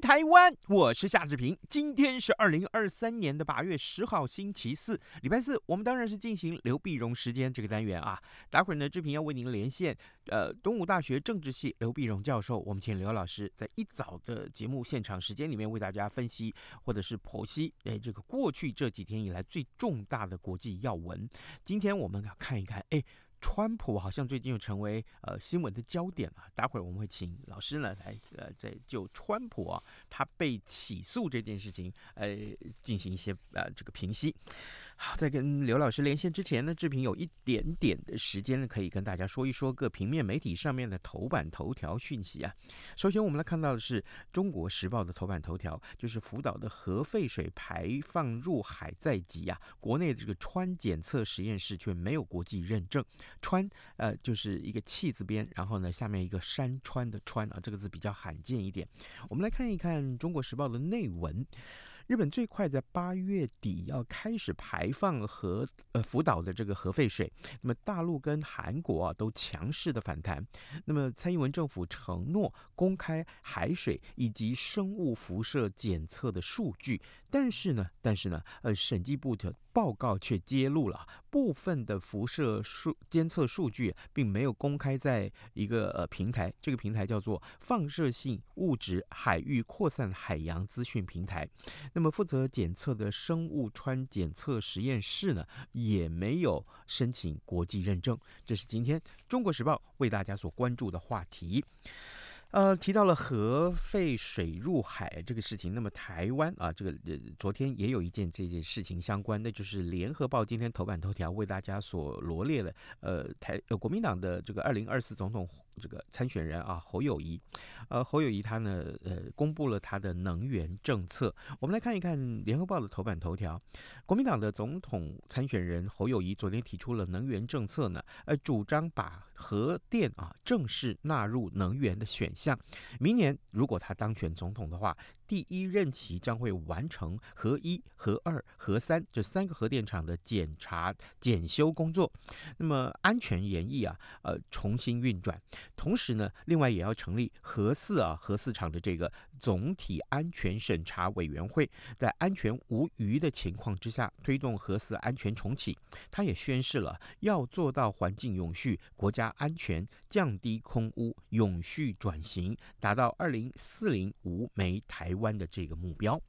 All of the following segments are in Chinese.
台湾！我是夏志平。今天是二零二三年的八月十号，星期四，礼拜四。我们当然是进行刘碧荣时间这个单元啊。待会儿呢，志平要为您连线，呃，东吴大学政治系刘碧荣教授。我们请刘老师在一早的节目现场时间里面为大家分析或者是剖析，哎，这个过去这几天以来最重大的国际要闻。今天我们要看一看，哎。川普好像最近又成为呃新闻的焦点了。待会儿我们会请老师呢来呃再就川普啊他被起诉这件事情呃进行一些呃这个评析。好，在跟刘老师连线之前呢，志平有一点点的时间呢，可以跟大家说一说各平面媒体上面的头版头条讯息啊。首先，我们来看到的是《中国时报》的头版头条，就是福岛的核废水排放入海在即啊，国内的这个川检测实验室却没有国际认证。川呃就是一个气字边，然后呢下面一个山川的川啊，这个字比较罕见一点。我们来看一看《中国时报》的内文。日本最快在八月底要开始排放核呃福岛的这个核废水，那么大陆跟韩国啊都强势的反弹。那么蔡英文政府承诺公开海水以及生物辐射检测的数据，但是呢，但是呢，呃，审计部的报告却揭露了部分的辐射数监测数据并没有公开在一个呃平台，这个平台叫做放射性物质海域扩散海洋资讯平台。那么负责检测的生物氚检测实验室呢，也没有申请国际认证。这是今天《中国时报》为大家所关注的话题。呃，提到了核废水入海这个事情，那么台湾啊，这个呃，昨天也有一件这件事情相关，那就是《联合报》今天头版头条为大家所罗列了，呃，台呃国民党的这个二零二四总统。这个参选人啊，侯友谊，呃，侯友谊他呢，呃，公布了他的能源政策。我们来看一看《联合报》的头版头条，国民党的总统参选人侯友谊昨天提出了能源政策呢，呃，主张把核电啊正式纳入能源的选项。明年如果他当选总统的话，第一任期将会完成核一、核二、核三这三个核电厂的检查检修工作，那么安全延役啊，呃，重新运转。同时呢，另外也要成立核四啊，核四厂的这个总体安全审查委员会，在安全无虞的情况之下，推动核四安全重启。他也宣示了要做到环境永续、国家安全、降低空污、永续转型，达到二零四零无煤台弯的这个目标。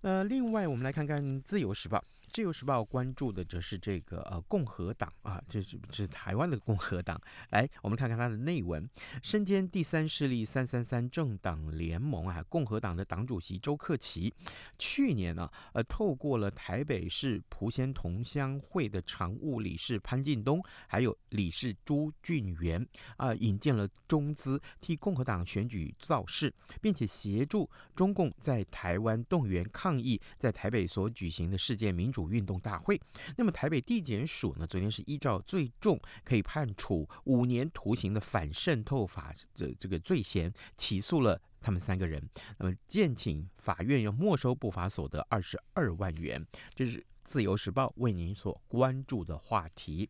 呃，另外我们来看看《自由时报》。《自由时报》关注的则是这个呃共和党啊，这是这是台湾的共和党。来，我们看看它的内文。身兼第三势力三三三政党联盟啊，共和党的党主席周克齐，去年呢，呃，透过了台北市蒲仙同乡会的常务理事潘进东，还有理事朱俊元啊，引荐了中资替共和党选举造势，并且协助中共在台湾动员抗议，在台北所举行的世界民主。运动大会，那么台北地检署呢，昨天是依照最重可以判处五年徒刑的反渗透法的这个罪嫌，起诉了他们三个人。那么建请法院要没收不法所得二十二万元。这是自由时报为您所关注的话题。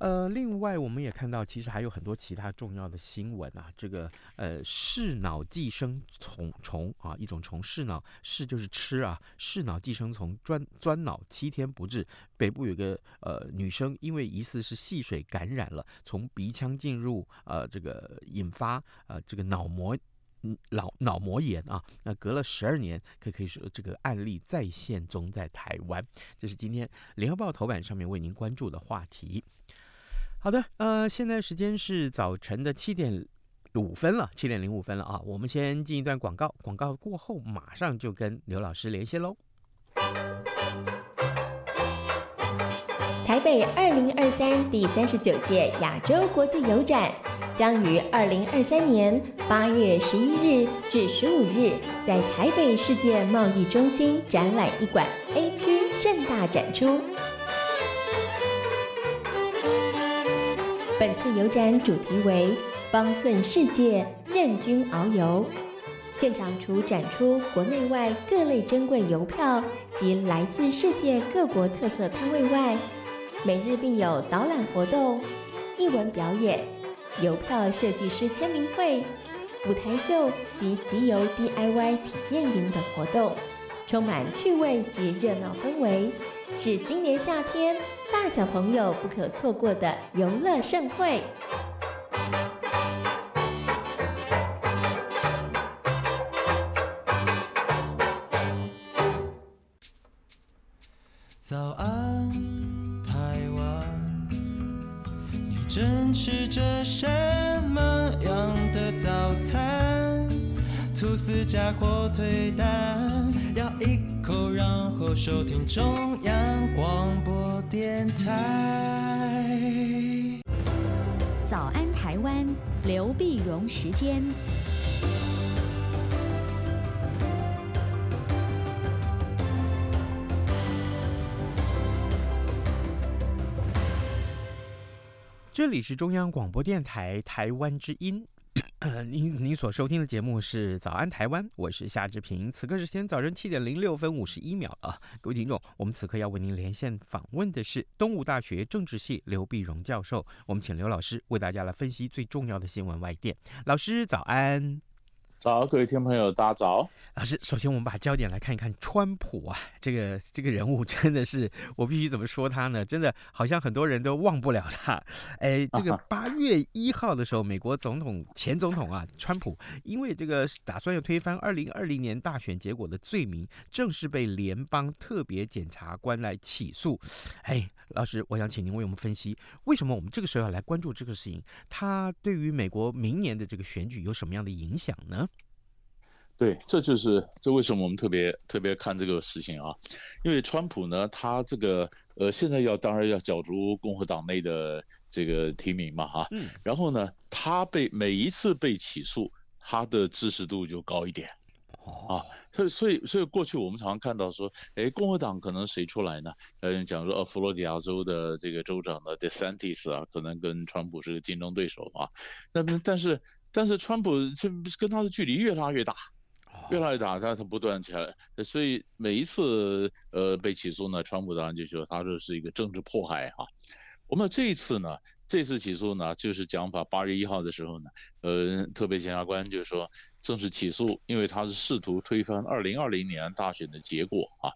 呃，另外我们也看到，其实还有很多其他重要的新闻啊。这个呃，嗜脑寄生虫虫啊，一种虫，嗜脑嗜就是吃啊，嗜脑寄生虫钻钻脑七天不治。北部有个呃女生，因为疑似是戏水感染了，从鼻腔进入呃这个引发呃这个脑膜脑脑膜炎啊。那隔了十二年，可可以说这个案例再现中在台湾。这是今天联合报头版上面为您关注的话题。好的，呃，现在时间是早晨的七点五分了，七点零五分了啊。我们先进一段广告，广告过后马上就跟刘老师连线喽。台北二零二三第三十九届亚洲国际邮展将于二零二三年八月十一日至十五日在台北世界贸易中心展览一馆 A 区盛大展出。本次邮展主题为“方寸世界，任君遨游”。现场除展出国内外各类珍贵邮票及来自世界各国特色摊位外，每日并有导览活动、艺文表演、邮票设计师签名会、舞台秀及集邮 DIY 体验营等活动，充满趣味及热闹氛围，是今年夏天大小朋友不可错过的游乐盛会。早安，台湾，你正吃着什么样的早餐？吐司加火腿蛋，咬一口，然后收听中央广播电台。早安，台湾，刘碧荣时间。这里是中央广播电台台湾之音，呃您您所收听的节目是《早安台湾》，我是夏志平。此刻时间早晨七点零六分五十一秒啊，各位听众，我们此刻要为您连线访问的是东吴大学政治系刘碧荣教授，我们请刘老师为大家来分析最重要的新闻外电。老师早安。早，各位听众朋友，大家早。老师，首先我们把焦点来看一看川普啊，这个这个人物真的是，我必须怎么说他呢？真的好像很多人都忘不了他。哎，这个八月一号的时候，美国总统前总统啊，川普因为这个打算要推翻二零二零年大选结果的罪名，正式被联邦特别检察官来起诉。哎。老师，我想请您为我们分析，为什么我们这个时候要来关注这个事情？它对于美国明年的这个选举有什么样的影响呢？对，这就是这为什么我们特别特别看这个事情啊？因为川普呢，他这个呃，现在要当然要角逐共和党内的这个提名嘛，哈，嗯，然后呢，他被每一次被起诉，他的支持度就高一点，啊。所以，所以，所以过去我们常常看到说，哎，共和党可能谁出来呢？嗯，讲说，呃，佛罗里达州的这个州长的 DeSantis 啊，可能跟川普是个竞争对手啊。那么，但是，但是川普这跟他的距离越拉越大，越来越大，他他不断起来。所以每一次呃被起诉呢，川普当然就说他这是一个政治迫害哈。我们这一次呢，这次起诉呢，就是讲法八月一号的时候呢，呃，特别检察官就说。正式起诉，因为他是试图推翻二零二零年大选的结果啊，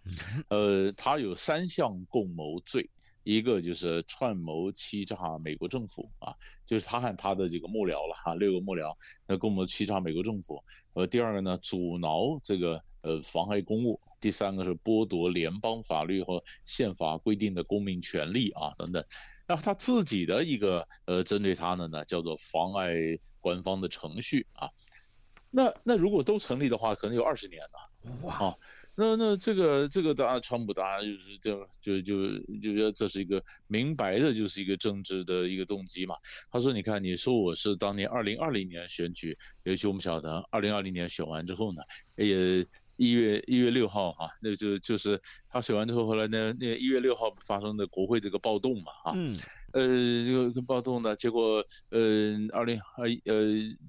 呃，他有三项共谋罪，一个就是串谋欺诈美国政府啊，就是他和他的这个幕僚了哈，六个幕僚，那共谋欺诈美国政府，呃，第二个呢，阻挠这个呃妨碍公务，第三个是剥夺联邦法律和宪法规定的公民权利啊等等，然后他自己的一个呃针对他的呢叫做妨碍官方的程序啊。那那如果都成立的话，可能有二十年了。哇，啊、那那这个这个当然，川普当然就是这样，就就就觉得这是一个明白的，就是一个政治的一个动机嘛。他说：“你看，你说我是当年二零二零年选举，尤其我们晓得，二零二零年选完之后呢，也一月一月六号哈、啊，那就就是他选完之后，后来呢，那一月六号发生的国会这个暴动嘛，啊，嗯，呃，这个暴动呢，结果呃，二零二呃，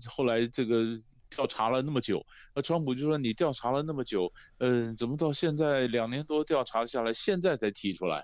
后来这个。调查了那么久，那川普就说：“你调查了那么久，嗯、呃，怎么到现在两年多调查下来，现在才提出来，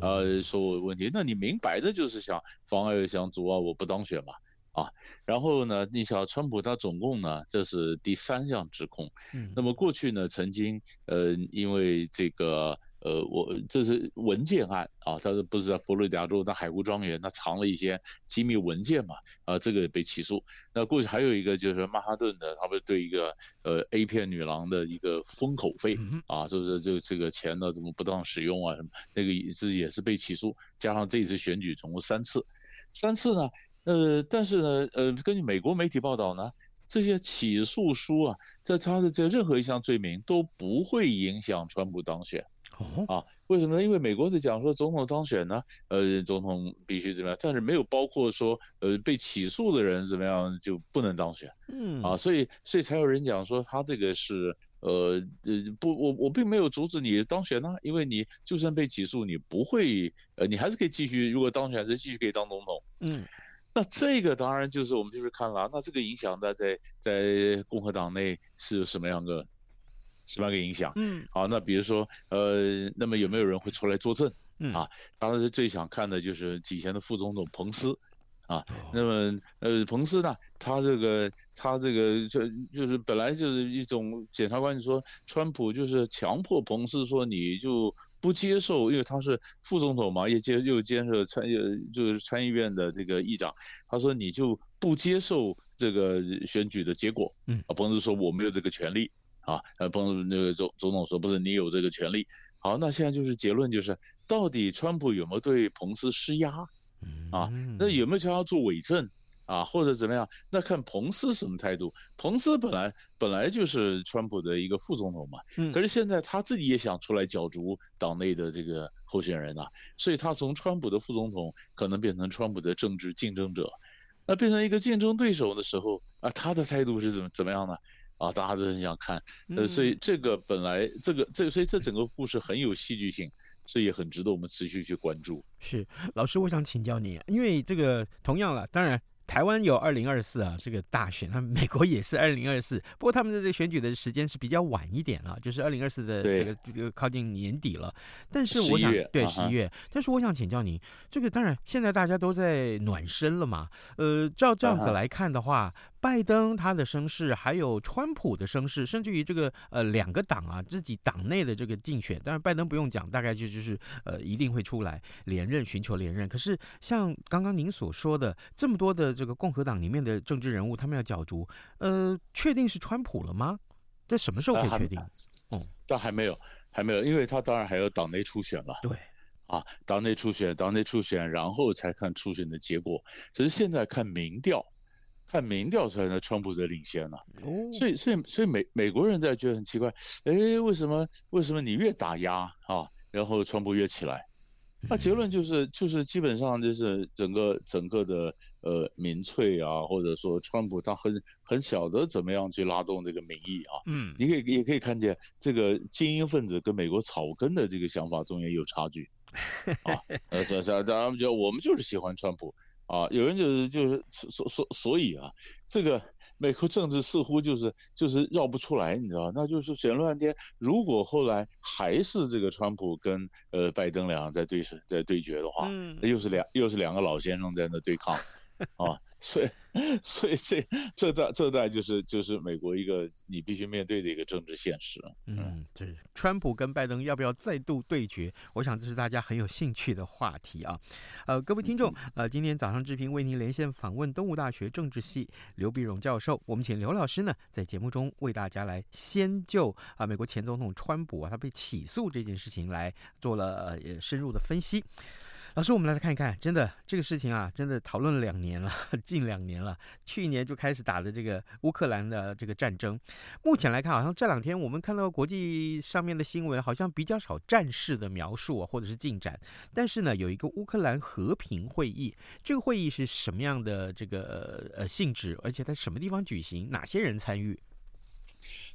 呃，说我问题？那你明摆着就是想妨碍、想阻碍我不当选嘛，啊？然后呢，你想川普他总共呢，这是第三项指控，那么过去呢，曾经呃，因为这个。”呃，我这是文件案啊，他是不是在佛罗里达州那海湖庄园，他藏了一些机密文件嘛？啊，这个被起诉。那过去还有一个就是曼哈顿的，他不是对一个呃 A 片女郎的一个封口费啊，是不是就这个钱呢？怎么不当使用啊？什么那个也是也是被起诉，加上这次选举总共三次，三次呢？呃，但是呢，呃，根据美国媒体报道呢，这些起诉书啊，在他的这任何一项罪名都不会影响川普当选。哦啊，为什么呢？因为美国是讲说总统当选呢，呃，总统必须怎么样，但是没有包括说呃被起诉的人怎么样就不能当选。嗯啊，所以所以才有人讲说他这个是呃呃不，我我并没有阻止你当选呢、啊，因为你就算被起诉，你不会呃你还是可以继续，如果当选是继续可以当总统。嗯。那这个当然就是我们就是看了，那这个影响在在在共和党内是什么样的什么样的影响？嗯，好，那比如说呃，那么有没有人会出来作证？嗯啊，当时最想看的就是以前的副总统彭斯，啊，那么呃，彭斯呢，他这个他这个就就是本来就是一种检察官就说，川普就是强迫彭斯说你就。不接受，因为他是副总统嘛，也接又兼任参议就是参议院的这个议长。他说你就不接受这个选举的结果。嗯，啊，彭斯说我没有这个权利啊。呃，彭那个总总统说不是你有这个权利。好，那现在就是结论就是，到底川普有没有对彭斯施压？啊，那有没有想要做伪证？啊，或者怎么样？那看彭斯什么态度。彭斯本来本来就是川普的一个副总统嘛，嗯，可是现在他自己也想出来角逐党内的这个候选人啊，所以他从川普的副总统可能变成川普的政治竞争者，那变成一个竞争对手的时候啊，他的态度是怎么怎么样呢？啊，大家都很想看，呃，所以这个本来这个这，所以这整个故事很有戏剧性，所以也很值得我们持续去关注。是，老师，我想请教你，因为这个同样了，当然。台湾有二零二四啊，这个大选，那美国也是二零二四，不过他们的这个选举的时间是比较晚一点了，就是二零二四的这个这个靠近年底了。但是我想，对十一月，但是我想请教您，这个当然现在大家都在暖身了嘛，呃，照这样子来看的话，拜登他的声势，还有川普的声势，甚至于这个呃两个党啊自己党内的这个竞选，当然拜登不用讲，大概就就是呃一定会出来连任，寻求连任。可是像刚刚您所说的这么多的。这个共和党里面的政治人物，他们要角逐，呃，确定是川普了吗？这什么时候可以确定？嗯，但还没有，还没有，因为他当然还有党内初选了。对，啊，党内初选，党内初选，然后才看初选的结果。只是现在看民调，看民调出来的川普在领先了。哦，所以，所以，所以美美国人在觉得很奇怪，哎，为什么？为什么你越打压啊，然后川普越起来？那结论就是，就是基本上就是整个整个的。呃，民粹啊，或者说川普他很很晓得怎么样去拉动这个民意啊。嗯，你可以也可以看见这个精英分子跟美国草根的这个想法中间有差距 啊。呃，这这他们就我们就是喜欢川普啊，有人就是就是所所所以啊，这个美国政治似乎就是就是绕不出来，你知道，那就是选了半天，如果后来还是这个川普跟呃拜登两个在对声在对决的话，嗯，又是两又是两个老先生在那对抗。啊，所以，所以这这代这代就是就是美国一个你必须面对的一个政治现实。嗯，对，川普跟拜登要不要再度对决？我想这是大家很有兴趣的话题啊。呃，各位听众，呃，今天早上志平为您连线访问东吴大学政治系刘必荣教授，我们请刘老师呢在节目中为大家来先就啊美国前总统川普啊他被起诉这件事情来做了呃深入的分析。老师，我们来看一看，真的这个事情啊，真的讨论了两年了，近两年了。去年就开始打的这个乌克兰的这个战争，目前来看，好像这两天我们看到国际上面的新闻，好像比较少战事的描述啊，或者是进展。但是呢，有一个乌克兰和平会议，这个会议是什么样的这个呃性质？而且在什么地方举行？哪些人参与？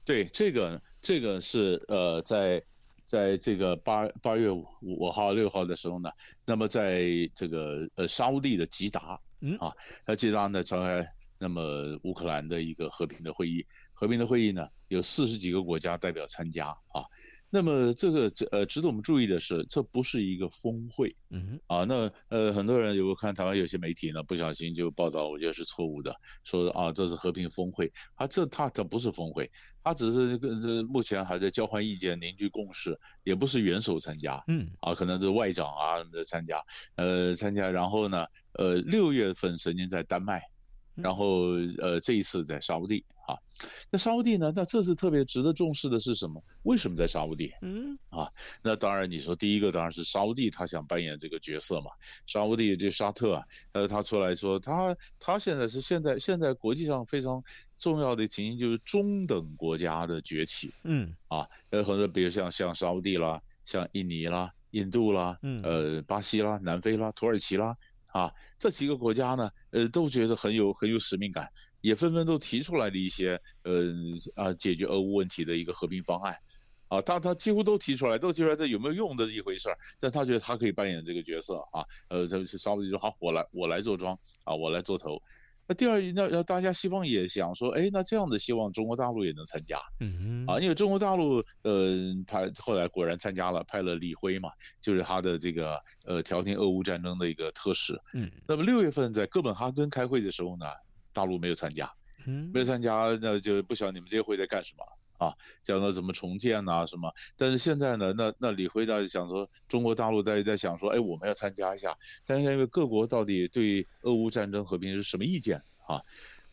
对，这个这个是呃在。在这个八八月五五号六号的时候呢，那么在这个呃沙乌地的吉达，嗯啊，那吉达呢召开那么乌克兰的一个和平的会议，和平的会议呢有四十几个国家代表参加啊。那么这个呃值得我们注意的是，这不是一个峰会，嗯啊，那呃很多人有看台湾有些媒体呢不小心就报道，我觉得是错误的，说啊这是和平峰会，啊这它它不是峰会，它只是这目前还在交换意见、凝聚共识，也不是元首参加，嗯。啊可能是外长啊什么的参加，呃参加，然后呢呃六月份曾经在丹麦。然后，呃，这一次在沙乌地啊，那沙乌地呢？那这次特别值得重视的是什么？为什么在沙乌地？嗯，啊，那当然，你说第一个当然是沙乌地，他想扮演这个角色嘛。沙乌地这沙特啊，呃，他出来说，他他现在是现在现在国际上非常重要的情形，就是中等国家的崛起。嗯，啊，呃，很多比如像像沙乌地啦。像印尼啦、印度啦、嗯呃巴西啦、南非啦、土耳其啦啊这几个国家呢，呃都觉得很有很有使命感，也纷纷都提出来了一些呃啊解决俄乌问题的一个和平方案。啊，他他几乎都提出来，都提出来这有没有用的一回事儿，但他觉得他可以扮演这个角色啊，呃，他就稍微就说好，我来我来做庄啊，我来做头。那第二，那那大家西方也想说，哎，那这样的希望中国大陆也能参加，嗯啊，因为中国大陆呃派后来果然参加了，派了李辉嘛，就是他的这个呃调停俄乌战争的一个特使。嗯，那么六月份在哥本哈根开会的时候呢，大陆没有参加，嗯，没有参加，那就不晓得你们这些会在干什么。啊，讲到怎么重建呐、啊、什么，但是现在呢，那那李辉在想说，中国大陆在在想说，哎，我们要参加一下，参加因为各国到底对俄乌战争和平是什么意见啊？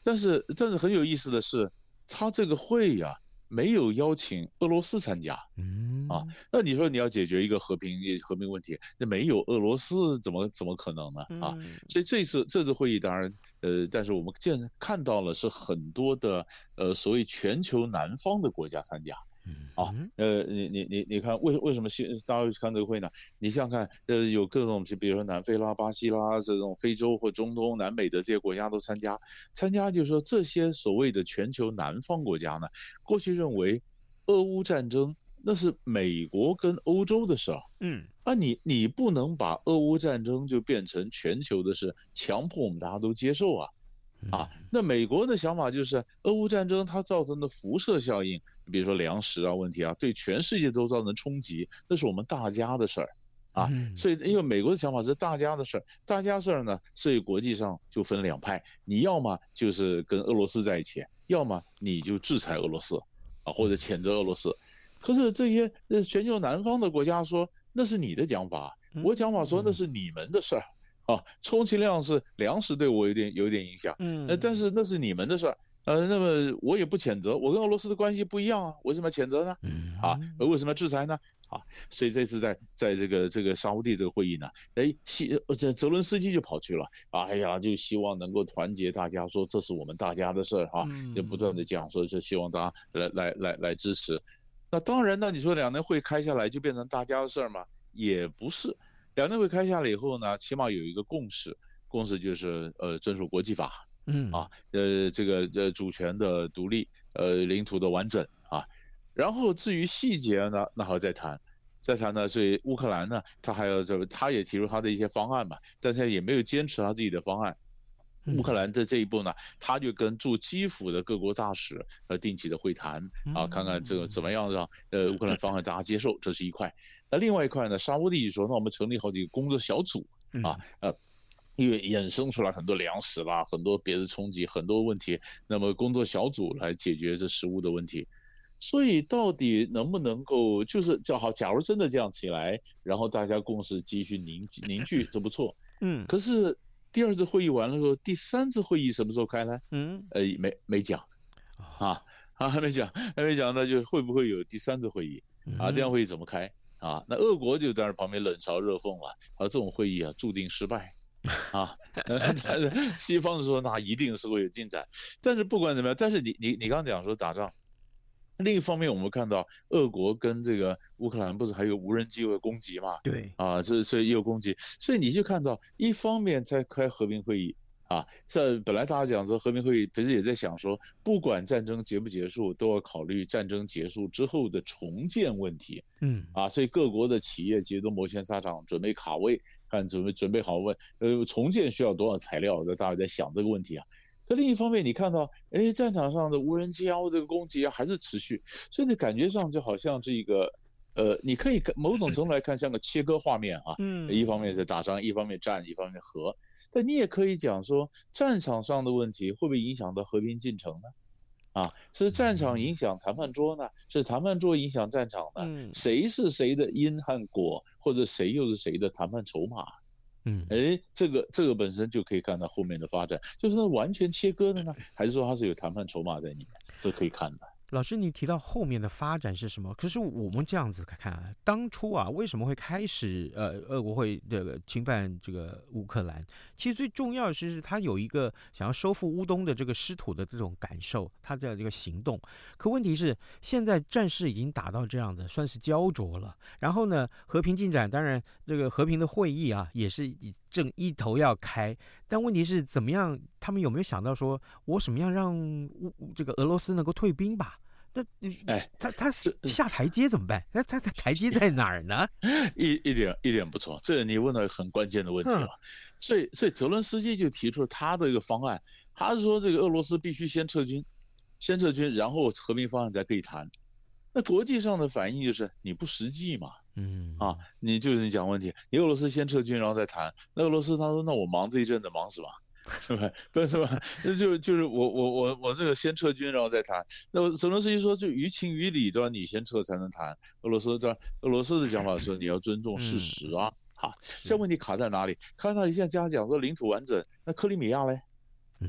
但是但是很有意思的是，他这个会呀、啊，没有邀请俄罗斯参加，嗯啊，那你说你要解决一个和平和平问题，那没有俄罗斯怎么怎么可能呢？啊，所以这次这次会议当然。呃，但是我们见看到了是很多的呃所谓全球南方的国家参加，啊，呃，你你你你看为为什么新大家会看这个会呢？你想想看，呃，有各种比如说南非啦、巴西啦这种非洲或中东南美的这些国家都参加，参加就是说这些所谓的全球南方国家呢，过去认为俄乌战争那是美国跟欧洲的事儿，嗯。啊你，你你不能把俄乌战争就变成全球的事，强迫我们大家都接受啊，啊，那美国的想法就是俄乌战争它造成的辐射效应，比如说粮食啊问题啊，对全世界都造成冲击，那是我们大家的事儿，啊，所以因为美国的想法是大家的事儿，大家事儿呢，所以国际上就分两派，你要么就是跟俄罗斯在一起，要么你就制裁俄罗斯，啊，或者谴责俄罗斯，可是这些呃全球南方的国家说。那是你的讲法，我讲法说那是你们的事儿，啊，充其量是粮食对我有点有点影响，嗯，但是那是你们的事儿，呃，那么我也不谴责，我跟俄罗斯的关系不一样啊，为什么要谴责呢？啊，为什么要制裁呢？啊，所以这次在在这个这个沙乌地这个会议呢，哎，希这泽伦斯基就跑去了，哎呀，就希望能够团结大家，说这是我们大家的事儿哈，就不断的讲说是希望大家来来来来支持。那当然，呢你说两年会开下来就变成大家的事儿吗？也不是，两年会开下来以后呢，起码有一个共识，共识就是呃遵守国际法，嗯啊，呃这个这主权的独立，呃领土的完整啊，然后至于细节呢，那还要再谈，再谈呢，所以乌克兰呢，他还要这他也提出他的一些方案嘛，但是也没有坚持他自己的方案。乌克兰的这一步呢，他就跟驻基辅的各国大使呃定期的会谈啊，看看这个怎么样让呃乌克兰方案大家接受，这是一块。那另外一块呢，沙乌地就说，那我们成立好几个工作小组啊，呃，因为衍生出来很多粮食啦，很多别的冲击，很多问题，那么工作小组来解决这食物的问题。所以到底能不能够就是叫好？假如真的这样起来，然后大家共识继续凝凝聚，这不错。嗯，可是。第二次会议完了之后，第三次会议什么时候开呢？嗯，呃，没没讲，啊啊还没讲，还没讲，那就会不会有第三次会议？啊，这样会议怎么开？啊，那俄国就在那旁边冷嘲热讽了，啊，这种会议啊注定失败，啊，西方说那一定是会有进展，但是不管怎么样，但是你你你刚讲说打仗。另一方面，我们看到俄国跟这个乌克兰不是还有无人机的攻击嘛？对，啊，这所以也有攻击，所以你就看到一方面在开和平会议啊，这本来大家讲说和平会议，其实也在想说，不管战争结不结束，都要考虑战争结束之后的重建问题。嗯，啊，所以各国的企业其实都摩拳擦掌，准备卡位，看准备准备好问，呃，重建需要多少材料？那大家在想这个问题啊。那另一方面，你看到，哎，战场上的无人机啊，或这个攻击啊，还是持续，所以你感觉上就好像是一个，呃，你可以某种程度来看，像个切割画面啊，嗯，一方面是打仗，一方面战，一方面和，但你也可以讲说，战场上的问题会不会影响到和平进程呢？啊，是战场影响谈判桌呢？是谈判桌影响战场呢？谁是谁的因和果，或者谁又是谁的谈判筹码？嗯，哎，这个这个本身就可以看到后面的发展，就是完全切割的呢，还是说它是有谈判筹码在里面？这可以看的。老师，你提到后面的发展是什么？可是我们这样子看看啊，当初啊，为什么会开始呃，俄国会这个侵犯这个乌克兰？其实最重要的是，他有一个想要收复乌东的这个失土的这种感受，他的这个行动。可问题是，现在战事已经打到这样子，算是胶着了。然后呢，和平进展，当然这个和平的会议啊，也是正一头要开。但问题是，怎么样？他们有没有想到说，我什么样让乌这个俄罗斯能够退兵吧？那哎，他他是下台阶怎么办？那他他台阶在哪儿呢？一一点一点不错，这你问到很关键的问题了。所以所以泽伦斯基就提出了他的一个方案，他是说这个俄罗斯必须先撤军，先撤军，然后和平方案才可以谈。那国际上的反应就是你不实际嘛，嗯啊，你就是你讲问题，你俄罗斯先撤军，然后再谈。那俄罗斯他说，那我忙这一阵子忙什么？是吧？不是吧？那就就是我我我我这个先撤军，然后再谈。那泽伦斯基说，就于情于理，对吧？你先撤才能谈。俄罗斯对吧？俄罗斯的讲法说，你要尊重事实啊。好，现在问题卡在哪里？卡在哪里？现在加讲说领土完整，那克里米亚嘞？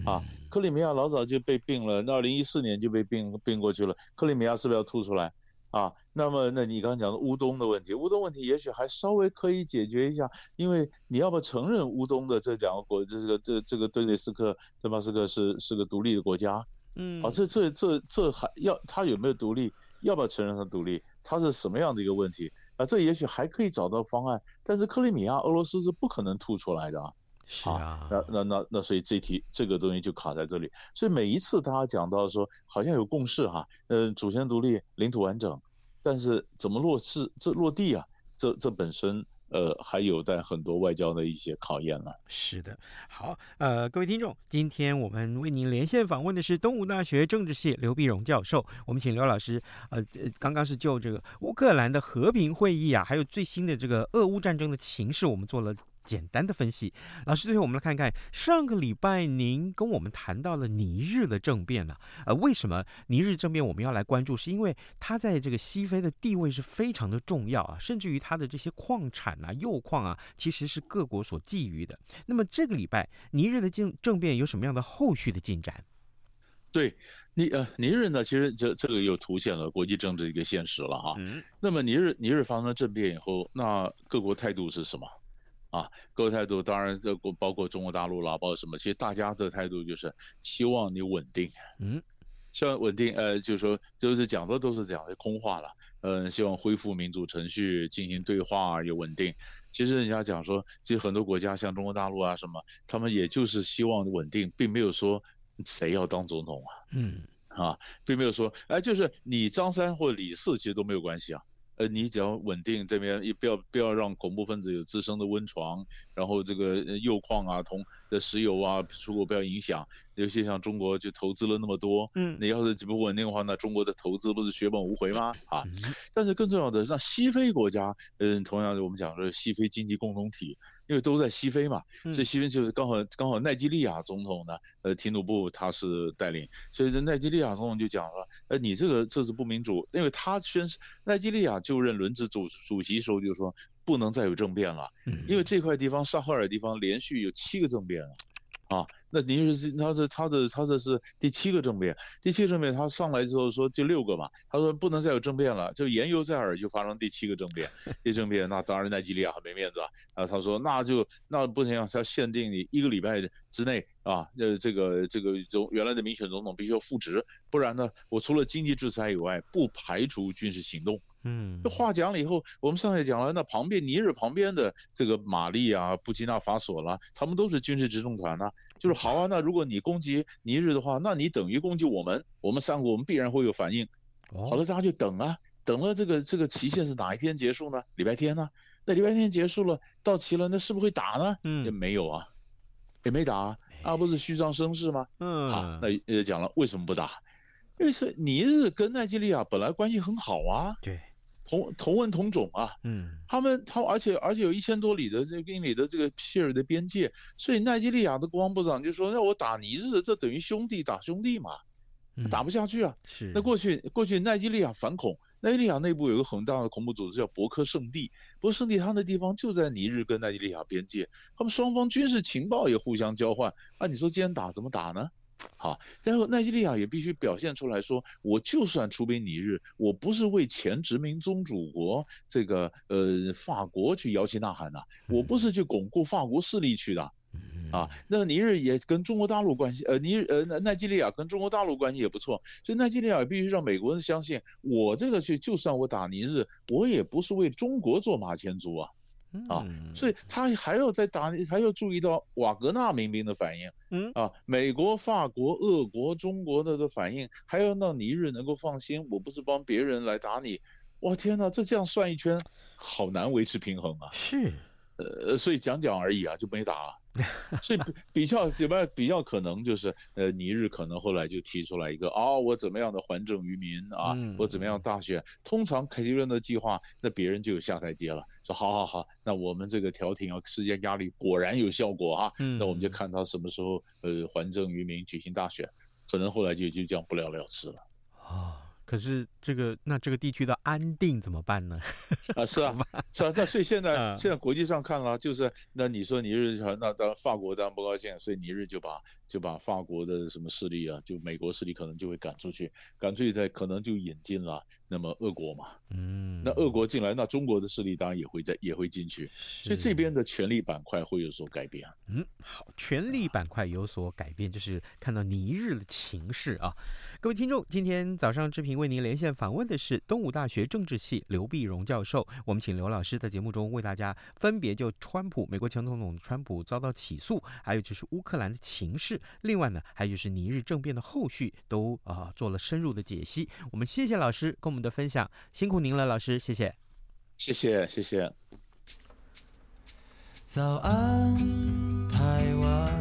啊，克里米亚老早就被并了，那二零一四年就被并并过去了。克里米亚是不是要吐出来？啊，那么那你刚刚讲的乌东的问题，乌东问题也许还稍微可以解决一下，因为你要不承认乌东的这两个国，这个这这个顿涅斯克、顿巴斯克是是个独立的国家，嗯，啊，这这这这还要他有没有独立，要不要承认他独立，他是什么样的一个问题啊？这也许还可以找到方案，但是克里米亚俄罗斯是不可能吐出来的啊，是啊，那那那那所以这题这个东西就卡在这里，所以每一次大家讲到说好像有共识哈，呃，主权独立，领土完整。但是怎么落实这落地啊？这这本身呃还有待很多外交的一些考验了。是的，好，呃，各位听众，今天我们为您连线访问的是东吴大学政治系刘碧荣教授。我们请刘老师，呃，刚刚是就这个乌克兰的和平会议啊，还有最新的这个俄乌战争的情势，我们做了。简单的分析，老师，最后我们来看看上个礼拜您跟我们谈到了尼日的政变呢、啊？呃，为什么尼日政变我们要来关注？是因为它在这个西非的地位是非常的重要啊，甚至于它的这些矿产啊、铀矿啊，其实是各国所觊觎的。那么这个礼拜尼日的政政变有什么样的后续的进展？对，尼呃尼日呢，其实这这个又凸显了国际政治一个现实了哈。嗯。那么尼日尼日发生了政变以后，那各国态度是什么？啊，各个态度当然，这国包括中国大陆啦，包括什么？其实大家的态度就是希望你稳定，嗯，希望稳定。呃，就是说，就是讲的都是讲的空话了。嗯，希望恢复民主程序，进行对话，有稳定。其实人家讲说，其实很多国家像中国大陆啊什么，他们也就是希望稳定，并没有说谁要当总统啊，嗯，啊，并没有说，哎，就是你张三或李四其实都没有关系啊。呃，你只要稳定这边，也不要不要让恐怖分子有滋生的温床，然后这个铀矿啊、铜的石油啊出口不要影响。尤其像中国就投资了那么多，嗯，你要是不稳定的话，那中国的投资不是血本无回吗？啊，但是更重要的，让西非国家，嗯，同样的我们讲说西非经济共同体。因为都在西非嘛，所以西非就是刚好刚好奈及利亚总统呢，呃，提努布他是带领，所以这奈及利亚总统就讲了，呃，你这个这是不民主，因为他宣誓奈及利亚就任轮值主主席时候就说不能再有政变了，因为这块地方萨赫尔地方连续有七个政变了，啊。那您是他是他的他这是第七个政变，第七个政变他上来之后说就六个嘛，他说不能再有政变了，就言犹在耳，就发生第七个政变，第政变那当然奈及利亚很没面子啊，啊他说那就那不行，他限定你一个礼拜之内啊，呃这个这个总原来的民选总统必须要复职，不然呢我除了经济制裁以外，不排除军事行动。嗯，这话讲了以后，我们上来讲了，那旁边尼日旁边的这个马利啊、布基纳法索啦，他们都是军事执政团呐。就是好啊，那如果你攻击尼日的话，那你等于攻击我们，我们三国我们必然会有反应。好了，大家就等啊，等了这个这个期限是哪一天结束呢？礼拜天呢？那礼拜天结束了，到期了，那是不是会打呢？嗯，也没有啊，也没打啊，啊不是虚张声势吗？嗯，好，那也讲了为什么不打？因为是尼日跟奈及利亚本来关系很好啊。对。同同文同种啊，嗯，他们他而且而且有一千多里的这个英里的这个希尔的边界，所以奈及利亚的国防部长就说，让我打尼日，这等于兄弟打兄弟嘛，打不下去啊。是。那过去过去奈及利亚反恐，奈及利亚内部有个很大的恐怖组织叫博科圣地，博科圣地他那地方就在尼日跟奈及利亚边界，他们双方军事情报也互相交换。啊，你说今天打怎么打呢？好，然后奈及利亚也必须表现出来说，我就算出兵尼日，我不是为前殖民宗主国这个呃法国去摇旗呐喊的，我不是去巩固法国势力去的。啊，那个尼日也跟中国大陆关系，呃，尼日呃奈奈及利亚跟中国大陆关系也不错，所以奈及利亚也必须让美国人相信，我这个去就算我打尼日，我也不是为中国做马前卒啊，啊，所以他还要再打，还要注意到瓦格纳民兵的反应，嗯。啊，美国、法国、俄国、中国的这反应，还要让尼日能够放心，我不是帮别人来打你，我天哪，这这样算一圈，好难维持平衡啊，是，呃，所以讲讲而已啊，就没打啊。所以比比较怎么比较可能就是，呃，尼日可能后来就提出来一个啊、哦，我怎么样的还政于民啊，我怎么样大选。通常凯迪伦的计划，那别人就有下台阶了，说好好好，那我们这个调停啊，施加压力果然有效果啊，那我们就看他什么时候呃还政于民，举行大选，可能后来就就这样不了了之了啊。可是这个，那这个地区的安定怎么办呢？啊，是啊，是啊，那所以现在现在国际上看了，就是那你说尼日，那当法国当然不高兴，所以尼日就把就把法国的什么势力啊，就美国势力可能就会赶出去，赶出去再可能就引进了那么俄国嘛，嗯，那俄国进来，那中国的势力当然也会在也会进去，所以这边的权力板块会有所改变。嗯，好，权力板块有所改变，就是看到尼日的情势啊。各位听众，今天早上志平为您连线访问的是东吴大学政治系刘必荣教授。我们请刘老师在节目中为大家分别就川普，美国前总统川普遭到起诉，还有就是乌克兰的情势，另外呢，还有就是尼日政变的后续，都啊、做了深入的解析。我们谢谢老师跟我们的分享，辛苦您了，老师，谢谢，谢谢，谢谢。早安，台湾。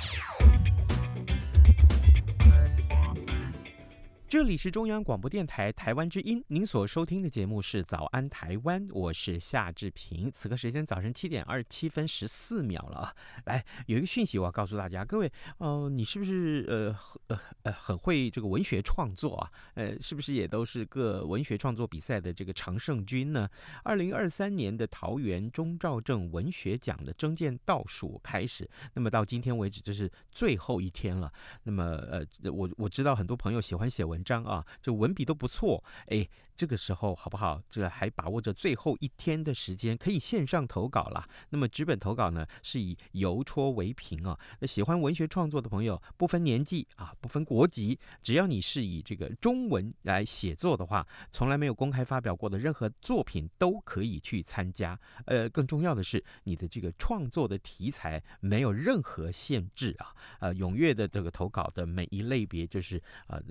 这里是中央广播电台台湾之音，您所收听的节目是《早安台湾》，我是夏志平。此刻时间早晨七点二十七分十四秒了啊！来，有一个讯息我要告诉大家，各位，呃，你是不是呃呃呃很会这个文学创作啊？呃，是不是也都是各文学创作比赛的这个常胜军呢？二零二三年的桃园中兆正文学奖的征件倒数开始，那么到今天为止这是最后一天了。那么呃，我我知道很多朋友喜欢写文。章啊，就文笔都不错，哎。这个时候好不好？这还把握着最后一天的时间，可以线上投稿了。那么纸本投稿呢，是以邮戳为凭啊。那喜欢文学创作的朋友，不分年纪啊，不分国籍，只要你是以这个中文来写作的话，从来没有公开发表过的任何作品都可以去参加。呃，更重要的是，你的这个创作的题材没有任何限制啊。呃，踊跃的这个投稿的每一类别，就是呃，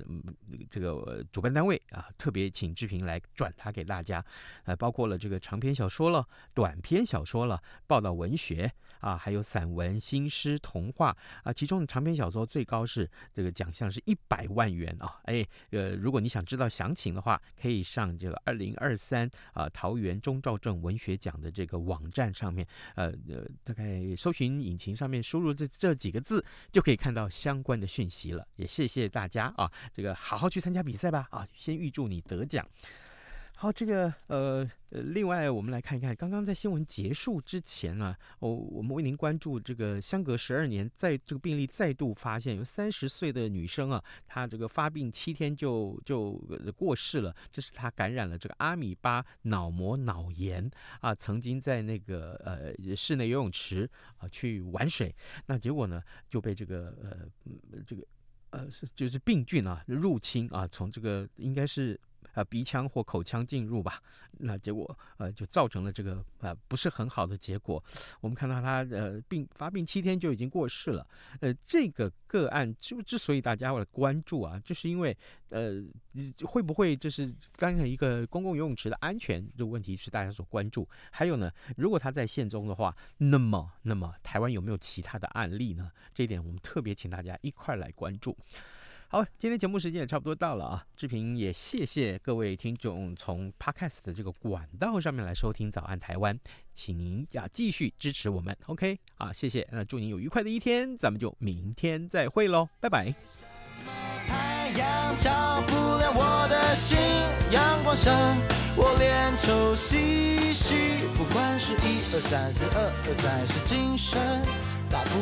这个主办单位啊，特别请志平。来转达给大家，呃，包括了这个长篇小说了、短篇小说了、报道文学啊，还有散文、新诗、童话啊。其中的长篇小说最高是这个奖项是一百万元啊！哎，呃，如果你想知道详情的话，可以上这个二零二三啊桃园钟肇政文学奖的这个网站上面，呃呃，大概搜寻引擎上面输入这这几个字，就可以看到相关的讯息了。也谢谢大家啊，这个好好去参加比赛吧啊！先预祝你得奖。好，这个呃呃，另外我们来看一看，刚刚在新闻结束之前呢，哦，我们为您关注这个相隔十二年，在这个病例再度发现，有三十岁的女生啊，她这个发病七天就就过世了，这是她感染了这个阿米巴脑膜脑炎啊，曾经在那个呃室内游泳池啊去玩水，那结果呢就被这个呃这个呃是就是病菌啊入侵啊，从这个应该是。啊，鼻腔或口腔进入吧，那结果呃就造成了这个呃不是很好的结果。我们看到他呃病发病七天就已经过世了。呃，这个个案之之所以大家会来关注啊，就是因为呃会不会就是刚才一个公共游泳池的安全这个问题是大家所关注。还有呢，如果他在现中的话，那么那么台湾有没有其他的案例呢？这一点我们特别请大家一块来关注。好，今天节目时间也差不多到了啊，志平也谢谢各位听众从 Podcast 的这个管道上面来收听《早安台湾》，请您要继续支持我们，OK？啊，谢谢，那祝您有愉快的一天，咱们就明天再会喽，拜拜。太阳照不亮我的心，阳光下我脸臭兮兮，不管是一二三四二二三是精神，大不